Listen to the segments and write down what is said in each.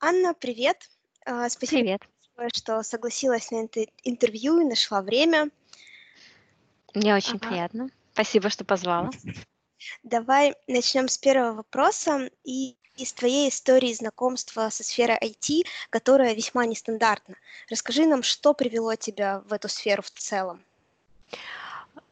Анна, привет. А, Спасибо, Привет. большое, что согласилась на это интервью и нашла время. Мне очень Ага. приятно. Спасибо, что позвала. Давай начнем с первого вопроса и из твоей истории знакомства со сферой IT, которая весьма нестандартна. Расскажи нам, что привело тебя в эту сферу в целом.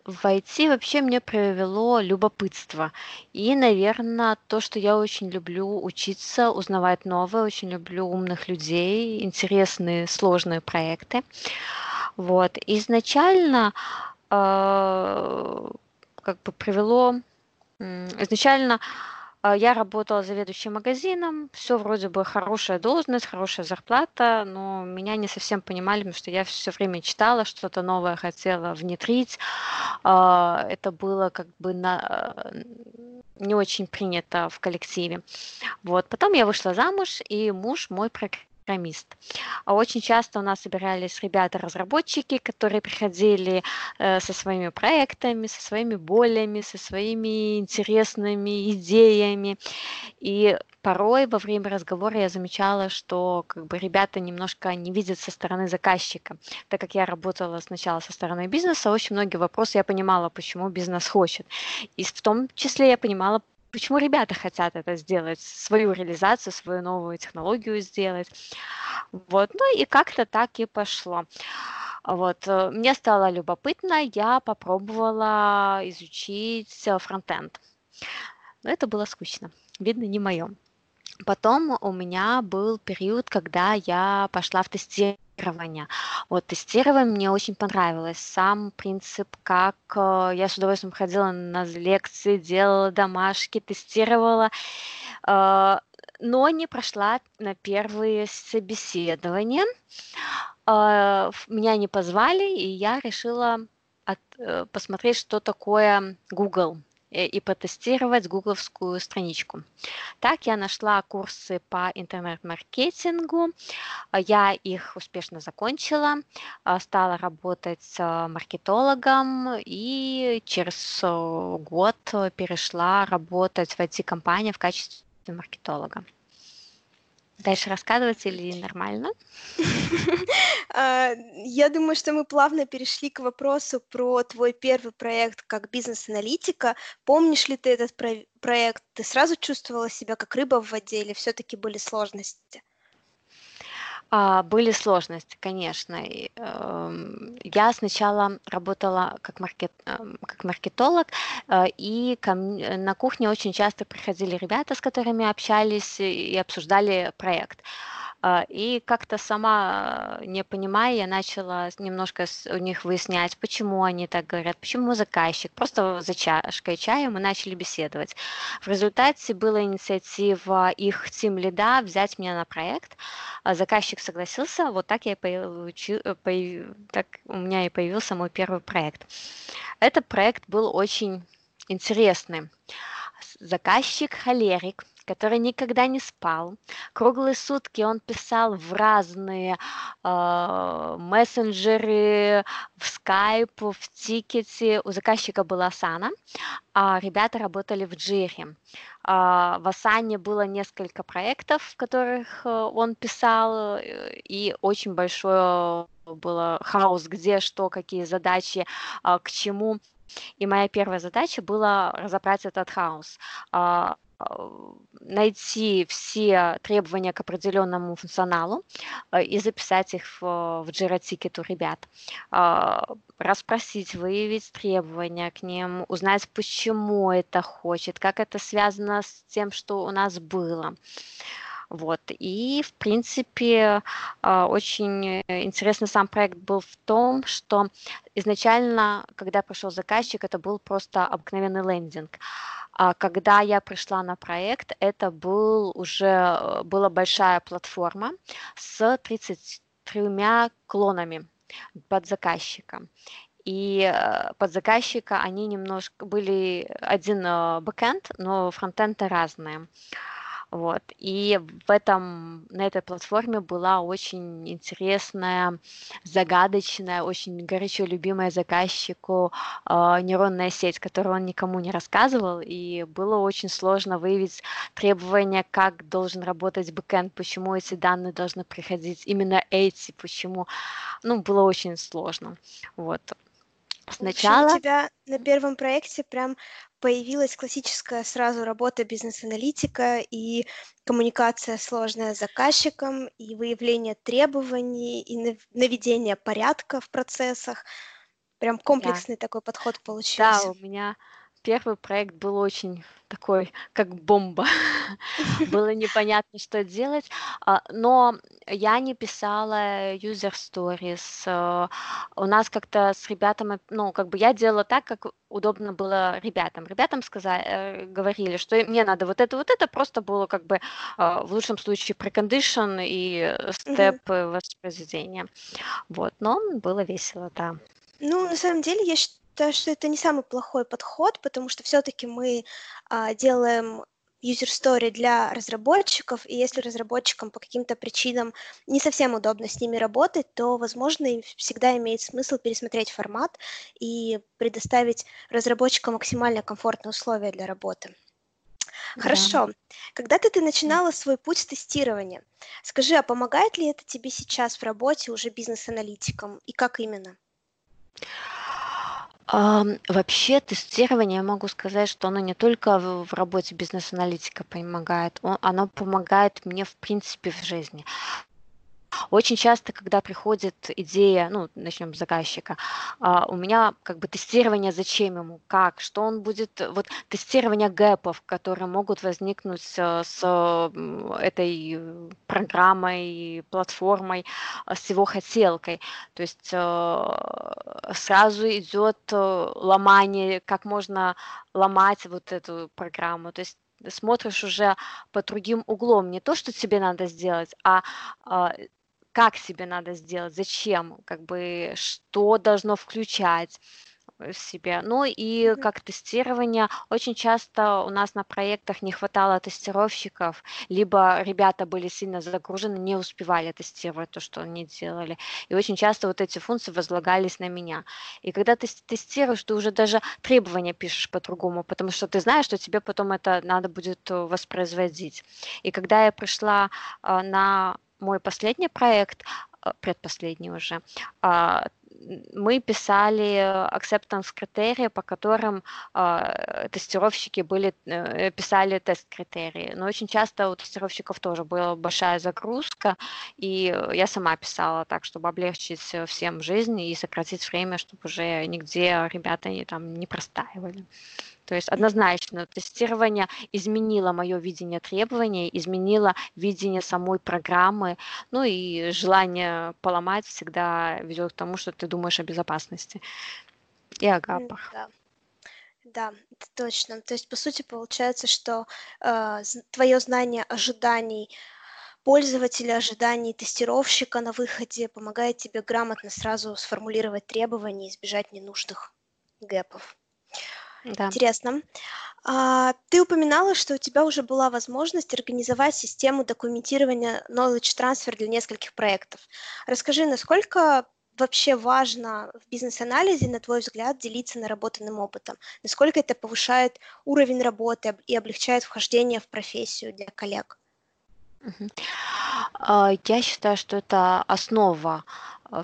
В IT вообще мне привело любопытство. И, наверное, то, что я очень люблю учиться, узнавать новое, очень люблю умных людей, интересные, сложные проекты. Вот. Изначально э, как бы привело... Изначально я работала заведующим магазином, все вроде бы хорошая должность, хорошая зарплата, но меня не совсем понимали, потому что я все время читала, что-то новое хотела внедрить. А, Это было как бы на, не очень принято в коллективе. Вот. Потом я вышла замуж, и муж мой программист. А Очень часто у нас собирались ребята-разработчики, которые приходили э, со своими проектами, со своими болями, со своими интересными идеями. И порой во время разговора я замечала, что как бы ребята немножко не видят со стороны заказчика. Так как я работала сначала со стороны бизнеса, очень многие вопросы я понимала, почему бизнес хочет. И в том числе я понимала, почему ребята хотят это сделать, свою реализацию, свою новую технологию сделать. Вот, ну и как-то так и пошло. Вот, э, мне стало любопытно, я попробовала изучить э, фронтенд. Но это было скучно, видно, не мое. Потом у меня был период, когда я пошла в тестирование. Вот тестирование мне очень понравилось. Сам принцип, как э, я с удовольствием ходила на лекции, делала домашки, тестировала, э, но не прошла на первые собеседования. Э, Меня не позвали, и я решила от- посмотреть, что такое Google и протестировать гугловскую страничку. Так я нашла курсы по интернет-маркетингу, а, я их успешно закончила, а, стала работать а, маркетологом и через э, год э, перешла работать в IT-компании в качестве маркетолога. Дальше рассказывать или нормально? А, Я думаю, что мы плавно перешли к вопросу про твой первый проект как бизнес-аналитика. Помнишь ли ты этот про- проект? Ты сразу чувствовала себя как рыба в воде или все-таки были сложности? А, Были сложности, конечно. И, эм, Я сначала работала как, маркет, эм, как маркетолог, э, и ко м- э, на кухне очень часто приходили ребята, с которыми общались и обсуждали проект. А, И как-то сама, э, не понимая, я начала немножко у них выяснять, почему они так говорят, почему заказчик. Просто за чашкой чая мы начали беседовать. В результате была инициатива их тим лида взять меня на проект. А Заказчик согласился, вот так я и получи- э, появ- так у меня и появился мой первый проект. Этот проект был очень интересный. Заказчик холерик, который никогда не спал. Круглые сутки он писал в разные э, мессенджеры, в Skype, в тикете. У заказчика была Asana, а ребята работали в Джире. А, В Асане было несколько проектов, в которых э, он писал, э, и очень большое было хаос, где что, какие задачи, а, к чему. И моя первая задача была разобрать этот хаос. Найти все требования к определенному функционалу а, и записать их в, в Jira Ticket у ребят. А, Расспросить, выявить требования к ним, узнать, почему это хочет, как это связано с тем, что у нас было. Вот. И, в принципе, а, очень интересный сам проект был в том, что изначально, когда пришел заказчик, это был просто обыкновенный лендинг. А когда я пришла на проект, это был уже э, была большая платформа с 33 клонами под заказчика. И э, под заказчика они немножко были один э, бэкэнд, но фронтенды разные. Вот. И в этом, на этой платформе была очень интересная, загадочная, очень горячо любимая заказчику э, нейронная сеть, которую он никому не рассказывал, и было очень сложно выявить требования, как должен работать бэкэнд, почему эти данные должны приходить именно эти, почему, ну, было очень сложно. Вот. Сначала... у тебя на первом проекте прям появилась классическая сразу работа бизнес-аналитика и коммуникация сложная с заказчиком, и выявление требований, и наведение порядка в процессах. Прям комплексный да. такой подход получился. Да, у меня первый проект был очень такой, как бомба. Было непонятно, что делать. А, но я не писала user stories. Э, у нас как-то с ребятами, ну, как бы я делала так, как удобно было ребятам. Ребятам сказали, э, говорили, что мне надо вот это, вот это, просто было как бы э, в лучшем случае прекондишн и степ воспроизведения. Вот, но было весело, да. Ну, на самом деле, я считаю, считаю, что это не самый плохой подход, потому что все-таки мы а, делаем user story для разработчиков, и если разработчикам по каким-то причинам не совсем удобно с ними работать, то, возможно, всегда имеет смысл пересмотреть формат и предоставить разработчикам максимально комфортные условия для работы. Хорошо. Да. Когда-то ты начинала свой путь тестирования. Скажи, а помогает ли это тебе сейчас в работе уже бизнес-аналитиком, и как именно? Вообще тестирование, я могу сказать, что оно не только в работе бизнес-аналитика помогает, оно помогает мне в принципе в жизни. Очень часто, когда приходит идея, ну, начнем с заказчика, а, у меня как бы тестирование, зачем ему, как, что он будет, вот тестирование гэпов, которые могут возникнуть с, с этой программой, платформой, а, с его хотелкой. То есть э, сразу идет э, ломание, как можно ломать вот эту программу. То есть смотришь уже по другим углом, не то, что тебе надо сделать, а, а как себе надо сделать, зачем, как бы что должно включать в себе. Ну и как тестирование, очень часто у нас на проектах не хватало тестировщиков, либо ребята были сильно загружены, не успевали тестировать то, что они делали. И очень часто вот эти функции возлагались на меня. И когда ты тестируешь, ты уже даже требования пишешь по-другому, потому что ты знаешь, что тебе потом это надо будет э, воспроизводить. И когда я пришла а, на мой последний проект, э, предпоследний уже, а, мы писали acceptance критерии, по которым э, тестировщики были, э, писали тест-критерии. Но очень часто у тестировщиков тоже была большая загрузка, и я сама писала так, чтобы облегчить всем жизнь и сократить время, чтобы уже нигде ребята не, там, не простаивали. То есть однозначно тестирование изменило мое видение требований, изменило видение самой программы, ну и желание поломать всегда ведет к тому, что ты думаешь о безопасности и о гапах. Да. Да, это точно. То есть, по сути, получается, что э, твое знание ожиданий пользователя, ожиданий тестировщика на выходе помогает тебе грамотно сразу сформулировать требования и избежать ненужных гэпов. Да. Интересно. А, ты упоминала, что у тебя уже была возможность организовать систему документирования knowledge transfer для нескольких проектов. Расскажи, насколько вообще важно в бизнес-анализе, на твой взгляд, делиться наработанным опытом? Насколько это повышает уровень работы и облегчает вхождение в профессию для коллег? А, я считаю, что это основа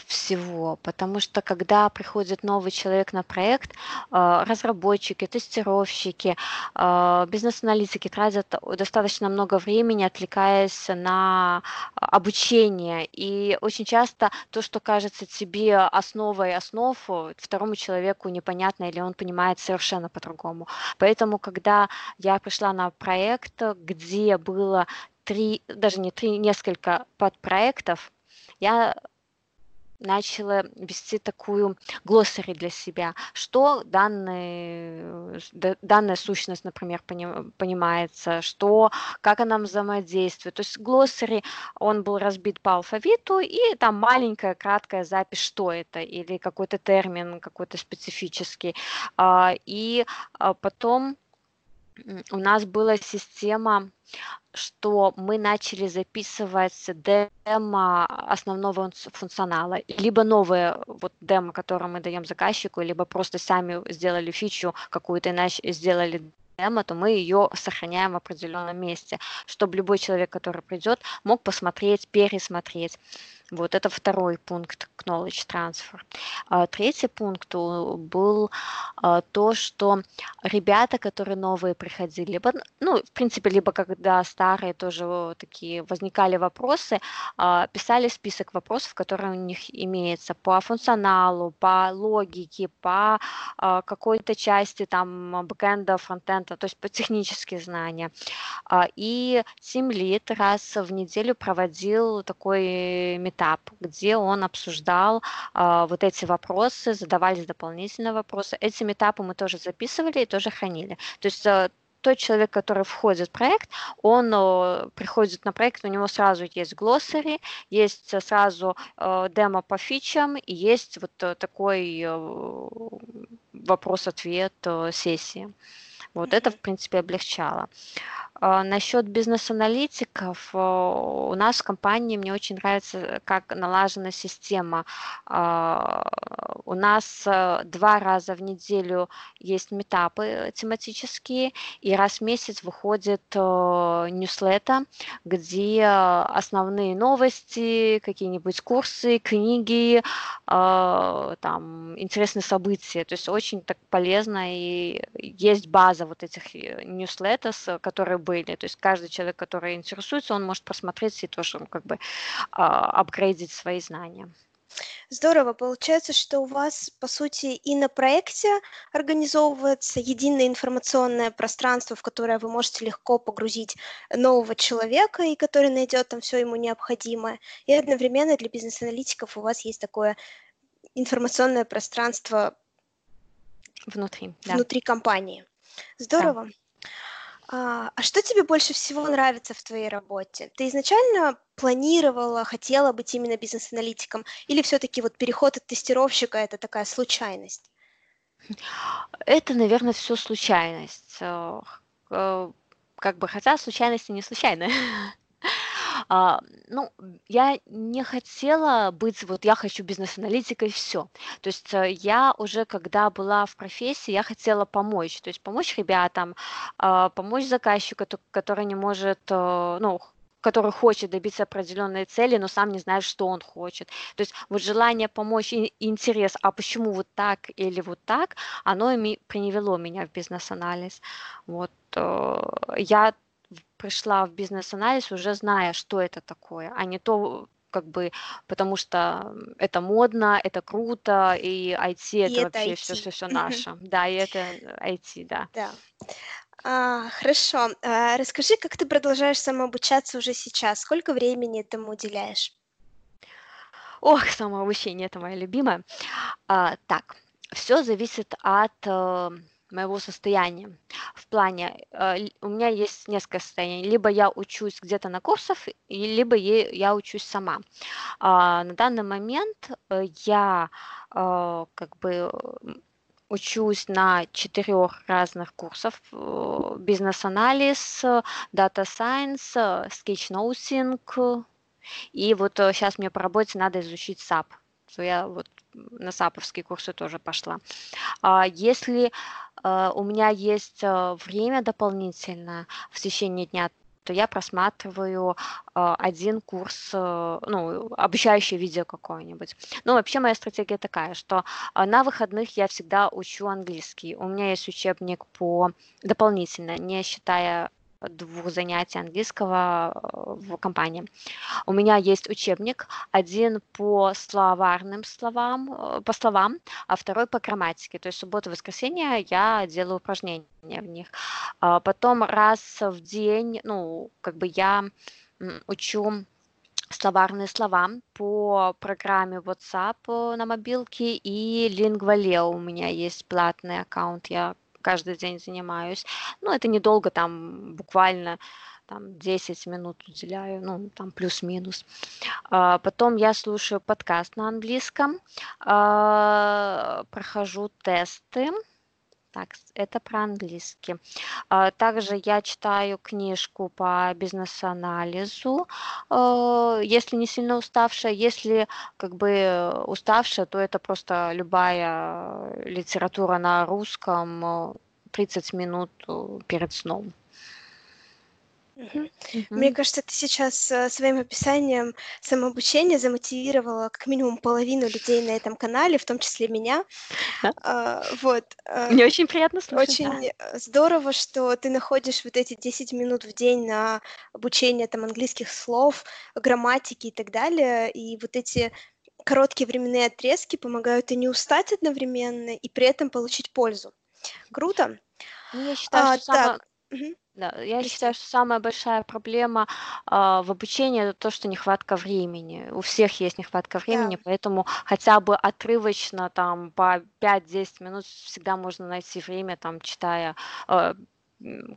всего, потому что когда приходит новый человек на проект, э, разработчики, тестировщики, э, бизнес-аналитики тратят достаточно много времени, отвлекаясь на обучение. И очень часто то, что кажется тебе основой основ, второму человеку непонятно или он понимает совершенно по-другому. Поэтому, когда я пришла на проект, где было три, даже не три, несколько подпроектов, я начала вести такую глоссари для себя, что данный, данная сущность, например, понимается, что, как она взаимодействует. То есть глоссари, он был разбит по алфавиту, и там маленькая, краткая запись, что это, или какой-то термин, какой-то специфический. А, и а, потом у нас была система, что мы начали записывать демо основного функционала, либо новые вот демо, которые мы даем заказчику, либо просто сами сделали фичу какую-то, иначе сделали демо, то мы ее сохраняем в определенном месте, чтобы любой человек, который придет, мог посмотреть, пересмотреть. Вот это второй пункт knowledge transfer. А третий пункт был а, то, что ребята, которые новые приходили, либо, ну, в принципе, либо когда старые тоже такие возникали вопросы, а, писали список вопросов, которые у них имеются по функционалу, по логике, по какой-то части там бэкэнда, фронтенда, то есть по технические знания. И Team Lead раз в неделю проводил такой метап, где он обсуждал э, вот эти вопросы, задавались дополнительные вопросы. Эти этапы мы тоже записывали и тоже хранили. То есть э, тот человек, который входит в проект, он э, приходит на проект, у него сразу есть глоссари, есть сразу э, демо по фичам и есть вот э, такой э, вопрос-ответ э, сессии. Вот mm-hmm. это, в принципе, облегчало. А, насчет бизнес-аналитиков, э, у нас в компании мне очень нравится, как налажена система. А, у нас э, два раза в неделю есть метапы тематические, и раз в месяц выходит э, ньюслета, где основные новости, какие-нибудь курсы, книги, там, интересные события. То есть очень так полезно, и есть база вот этих ньюслетов, которые были были. То есть каждый человек, который интересуется, он может просмотреть и тоже как бы а, апгрейдить свои знания. Здорово. Получается, что у вас, по сути, и на проекте организовывается единое информационное пространство, в которое вы можете легко погрузить нового человека, и который найдет там все ему необходимое. И одновременно для бизнес-аналитиков у вас есть такое информационное пространство внутри, внутри да. компании. Здорово. Да. А, а что тебе больше всего нравится в твоей работе? Ты изначально планировала, хотела быть именно бизнес-аналитиком, или все-таки вот переход от тестировщика это такая случайность? Это, наверное, все случайность. Э, как бы, хотя случайности не случайные. А, ну, я не хотела быть, вот я хочу бизнес-аналитикой, все. То есть э, я уже, когда была в профессии, я хотела помочь, то есть помочь ребятам, а, помочь заказчику, который не может, э, ну, который хочет добиться определенной цели, но сам не знает, что он хочет. То есть вот желание помочь и интерес, а почему вот так или вот так, оно и привело меня в бизнес-анализ. Вот э, я пришла в бизнес-анализ, уже зная, что это такое, а не то, как бы, потому что это модно, это круто, и IT и это, это вообще все, все, все наше. Да, и это IT, да. Да. А, хорошо. А, расскажи, как ты продолжаешь самообучаться уже сейчас? Сколько времени этому уделяешь? Ох, самообучение это моя любимая. А, так, все зависит от э, моего состояния. Плане, э, у меня есть несколько состояний. Либо я учусь где-то на курсах, либо я учусь сама. А, на данный момент э, я э, как бы учусь на четырех разных курсах. Бизнес-анализ, data science, sketchnoting. И вот сейчас мне по работе надо изучить SAP. То я вот на саповские курсы тоже пошла. А если э, у меня есть э, время дополнительное в течение дня, то я просматриваю э, один курс, ну, обучающее видео какое-нибудь. Ну, вообще моя стратегия такая, что на выходных я всегда учу английский. У меня есть учебник по дополнительно, не считая двух занятий английского э, в компании. У меня есть учебник, один по словарным словам, э, по словам, а второй по грамматике. То есть субботу и воскресенье я делаю упражнения в них. А потом раз в день, ну, как бы я учу словарные слова по программе WhatsApp э, на мобилке и Lingvaleo у меня есть платный аккаунт, я каждый день занимаюсь. Ну, это недолго, там буквально там 10 минут уделяю, ну, там плюс-минус. А, потом я слушаю подкаст на английском, а, прохожу тесты, Так, это про английский. А, также я читаю книжку по бизнес-анализу, э, если не сильно уставшая. Если как бы уставшая, то это просто любая литература на русском, 30 минут э, перед сном. Мгм. Мне кажется, ты сейчас э, своим описанием самообучения замотивировала как минимум половину людей на этом канале, в том числе меня. Да. А, вот. э, Мне очень приятно слушать, да. Очень э, здорово, что ты находишь вот эти 10 минут в день на обучение там английских слов, грамматики и так далее. И вот эти короткие временные отрезки помогают и не устать одновременно, и при этом получить пользу. Круто. Ну, я считаю, А, что самое так. Мгм. Да, я считаю, что самая большая проблема а, в обучении это то, что нехватка времени. У всех есть нехватка времени, Да. поэтому хотя бы отрывочно там по 5-10 минут всегда можно найти время, там читая, а,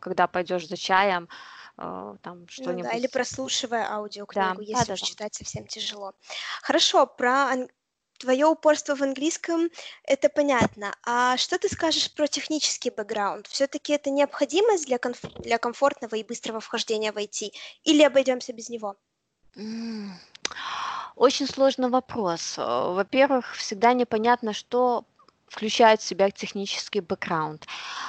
когда пойдешь за чаем, а, там Ну да, что-нибудь. или прослушивая Да, аудиокнигу, если уж да-да-да. читать совсем тяжело. Хорошо, про ан- твое упорство в английском, это понятно. А что ты скажешь про технический бэкграунд? Все-таки это необходимость для, комф- для комфортного и быстрого вхождения в IT? Или обойдемся без него? Очень сложный вопрос. Э, во-первых, всегда непонятно, что включает в себя технический бэкграунд.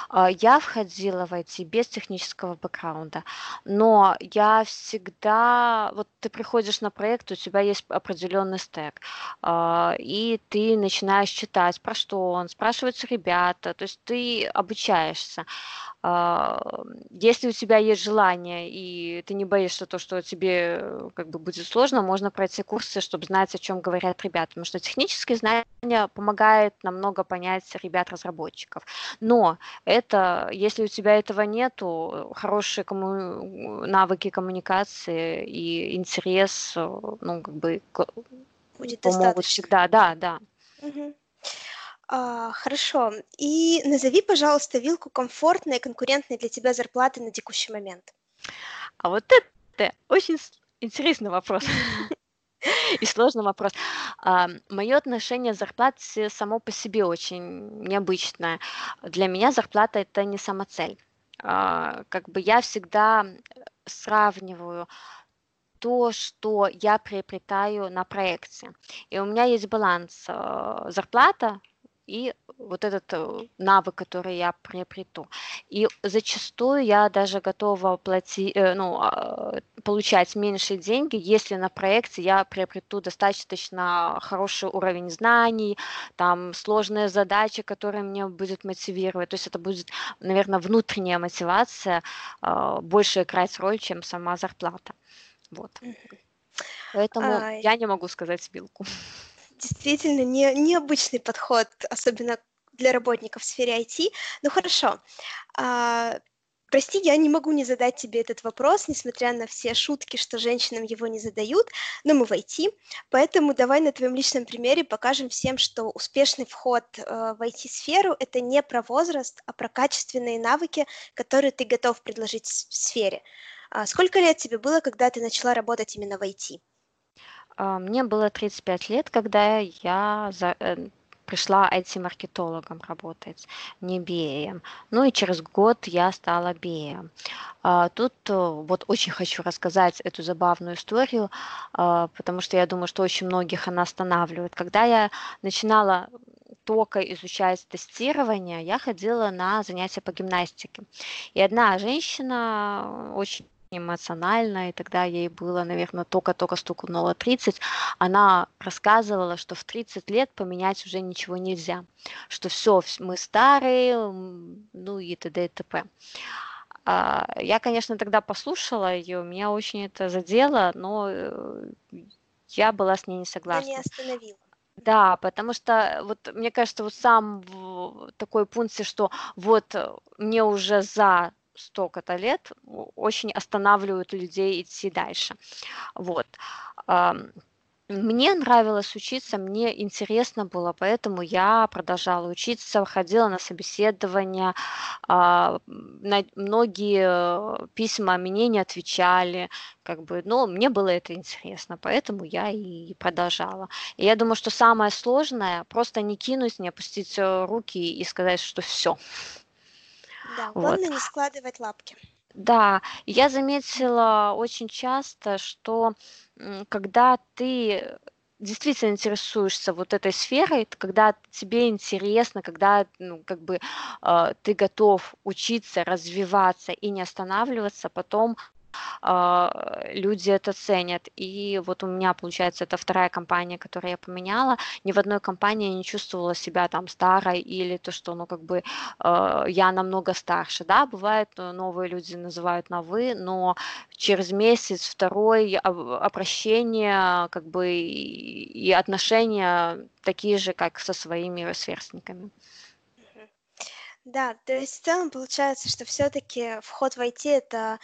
А, я входила в IT без технического бэкграунда, но я всегда, вот ты приходишь на проект, у тебя есть определенный стек, а, и ты начинаешь читать, про что он, спрашиваются ребята, то есть ты обучаешься. А, если у тебя есть желание, и ты не боишься то, что тебе как бы будет сложно, можно пройти курсы, чтобы знать, о чем говорят ребята, потому что технические знания помогают намного понять ребят-разработчиков. Но это, если у тебя этого нету, хорошие комму... навыки коммуникации и интерес, э, ну, как бы будет помогут достаточно. всегда, да, да. Угу. А, хорошо. И назови, пожалуйста, вилку комфортной и конкурентной для тебя зарплаты на текущий момент. А вот это очень интересный вопрос. И сложный вопрос. А, мое отношение к зарплате само по себе очень необычное. Для меня зарплата это не самоцель. А, как бы я всегда сравниваю то, что я приобретаю на проекте. И у меня есть баланс э, зарплата и вот этот э, навык, который я приобрету. И зачастую я даже готова платить, э, ну, а, получать меньше деньги, если на проекте я приобрету достаточно хороший уровень знаний, там сложные задачи, которые меня будет мотивировать. То есть это будет, наверное, внутренняя мотивация больше играть роль, чем сама зарплата. Вот. Поэтому а... я не могу сказать вилку действительно не, необычный подход, особенно для работников в сфере IT. Ну хорошо. А, прости, я не могу не задать тебе этот вопрос, несмотря на все шутки, что женщинам его не задают, но мы в IT, поэтому давай на твоем личном примере покажем всем, что успешный вход э, в IT-сферу – это не про возраст, а про качественные навыки, которые ты готов предложить в сфере. А сколько лет тебе было, когда ты начала работать именно в IT? А, мне было 35 лет, когда я за, э, пришла IT-маркетологом работать, не BA. Ну и через год я стала BA. А, тут э, вот очень хочу рассказать эту забавную историю, потому что я думаю, что очень многих она останавливает. Когда я начинала только изучать тестирование, я ходила на занятия по гимнастике. И одна женщина очень эмоционально, и тогда ей было, наверное, только-только стукнуло 30, она рассказывала, что в 30 лет поменять уже ничего нельзя, что все, мы старые, ну и т.д. и т.п. А, я, конечно, тогда послушала ее, меня очень это задело, но э, я была с ней не согласна. Да не остановила. Да, потому что вот мне кажется, вот сам такой пункт, что вот мне уже за столько-то лет очень останавливают людей идти дальше. Вот. Мне нравилось учиться, мне интересно было, поэтому я продолжала учиться, ходила на собеседования, а, на многие письма мне не отвечали, как бы, но мне было это интересно, поэтому я и продолжала. И я думаю, что самое сложное просто не кинуть, не опустить э, руки и сказать, что все. Да, Вот. главное не складывать лапки. Да, я заметила очень часто, что когда ты действительно интересуешься вот этой сферой, когда тебе интересно, когда ну, как бы а, ты готов учиться, развиваться и не останавливаться, потом люди это ценят. И вот у меня, получается, это вторая компания, которую я поменяла. Ни в одной компании я не чувствовала себя там старой или то, что, ну, как бы э, я намного старше. Да, бывает, э, новые люди называют на «вы», но через месяц, второй, об- обращение, как бы, и отношения такие же, как со своими сверстниками. Да, то есть в целом получается, что все-таки вход в IT это а,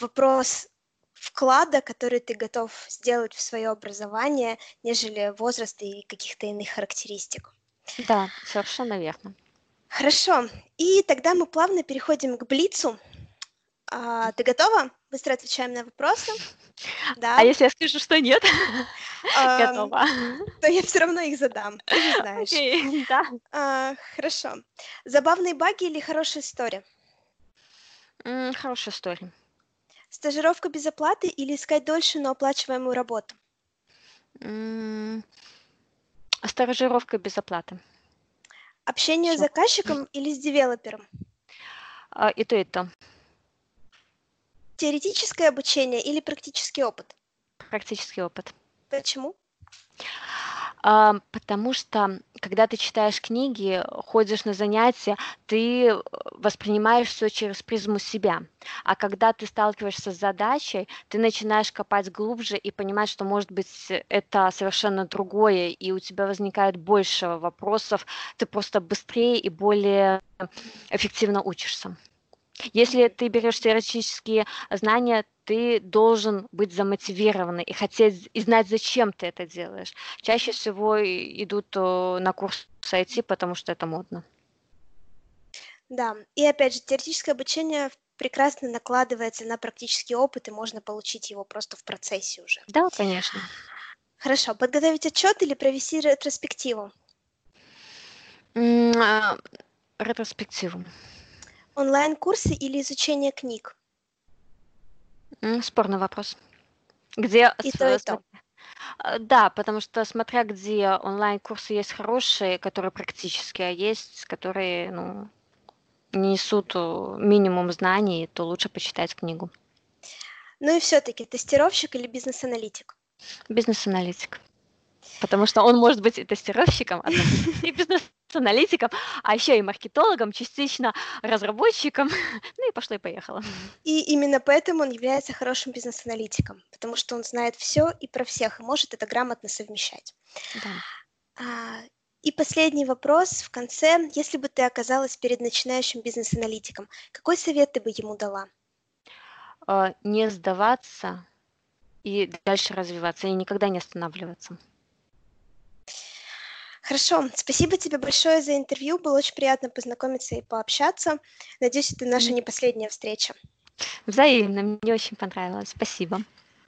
вопрос вклада, который ты готов сделать в свое образование, нежели возраст и каких-то иных характеристик. Да, совершенно верно. Хорошо. И тогда мы плавно переходим к Блицу. А, ты готова? Быстро отвечаем на вопросы. А Да. если я скажу, что нет? Готова. то я все равно их задам. Ты же знаешь. Окей, да. А, хорошо. Забавные баги или хорошая история? Хорошая история. Стажировка без оплаты или искать дольше, но оплачиваемую работу? М, Стажировка без оплаты. Общение с Всё. заказчиком или с девелопером? А, И то, и то. Теоретическое обучение или практический опыт? Практический опыт. Почему? Потому что, когда ты читаешь книги, ходишь на занятия, ты э, воспринимаешь все через призму себя. А когда ты сталкиваешься с задачей, ты начинаешь копать глубже и понимать, что, может быть, это совершенно другое, и у тебя возникает больше вопросов, ты просто быстрее и более эффективно учишься. Если ты берешь теоретические знания, ты должен быть замотивированный и хотеть и знать, зачем ты это делаешь. Чаще всего идут э, на курс IT, потому что это модно. Да, и опять же, теоретическое обучение прекрасно накладывается на практический опыт, и можно получить его просто в процессе уже. Да, конечно. Хорошо, подготовить отчет или провести ретроспективу? А, Ретроспективу. Онлайн-курсы или изучение книг? Спорный вопрос. Где И то, и то. А, Да, потому что смотря где онлайн-курсы есть хорошие, которые практические, а есть, которые, ну, не несут э, минимум знаний, то лучше почитать книгу. Ну и все-таки тестировщик или бизнес-аналитик? Бизнес-аналитик. Потому что он может быть и тестировщиком, однозначно, и бизнес-аналитиком, а еще и маркетологом, частично разработчиком. Ну и пошло и поехало. И именно поэтому он является хорошим бизнес-аналитиком, потому что он знает все и про всех, и может это грамотно совмещать. Да. А, И последний вопрос в конце. Если бы ты оказалась перед начинающим бизнес-аналитиком, какой совет ты бы ему дала? А, Не сдаваться и дальше развиваться, и никогда не останавливаться. Хорошо, спасибо тебе большое за интервью. Было очень приятно познакомиться и пообщаться. Надеюсь, это наша не последняя встреча. Взаимно, мне очень понравилось. Спасибо.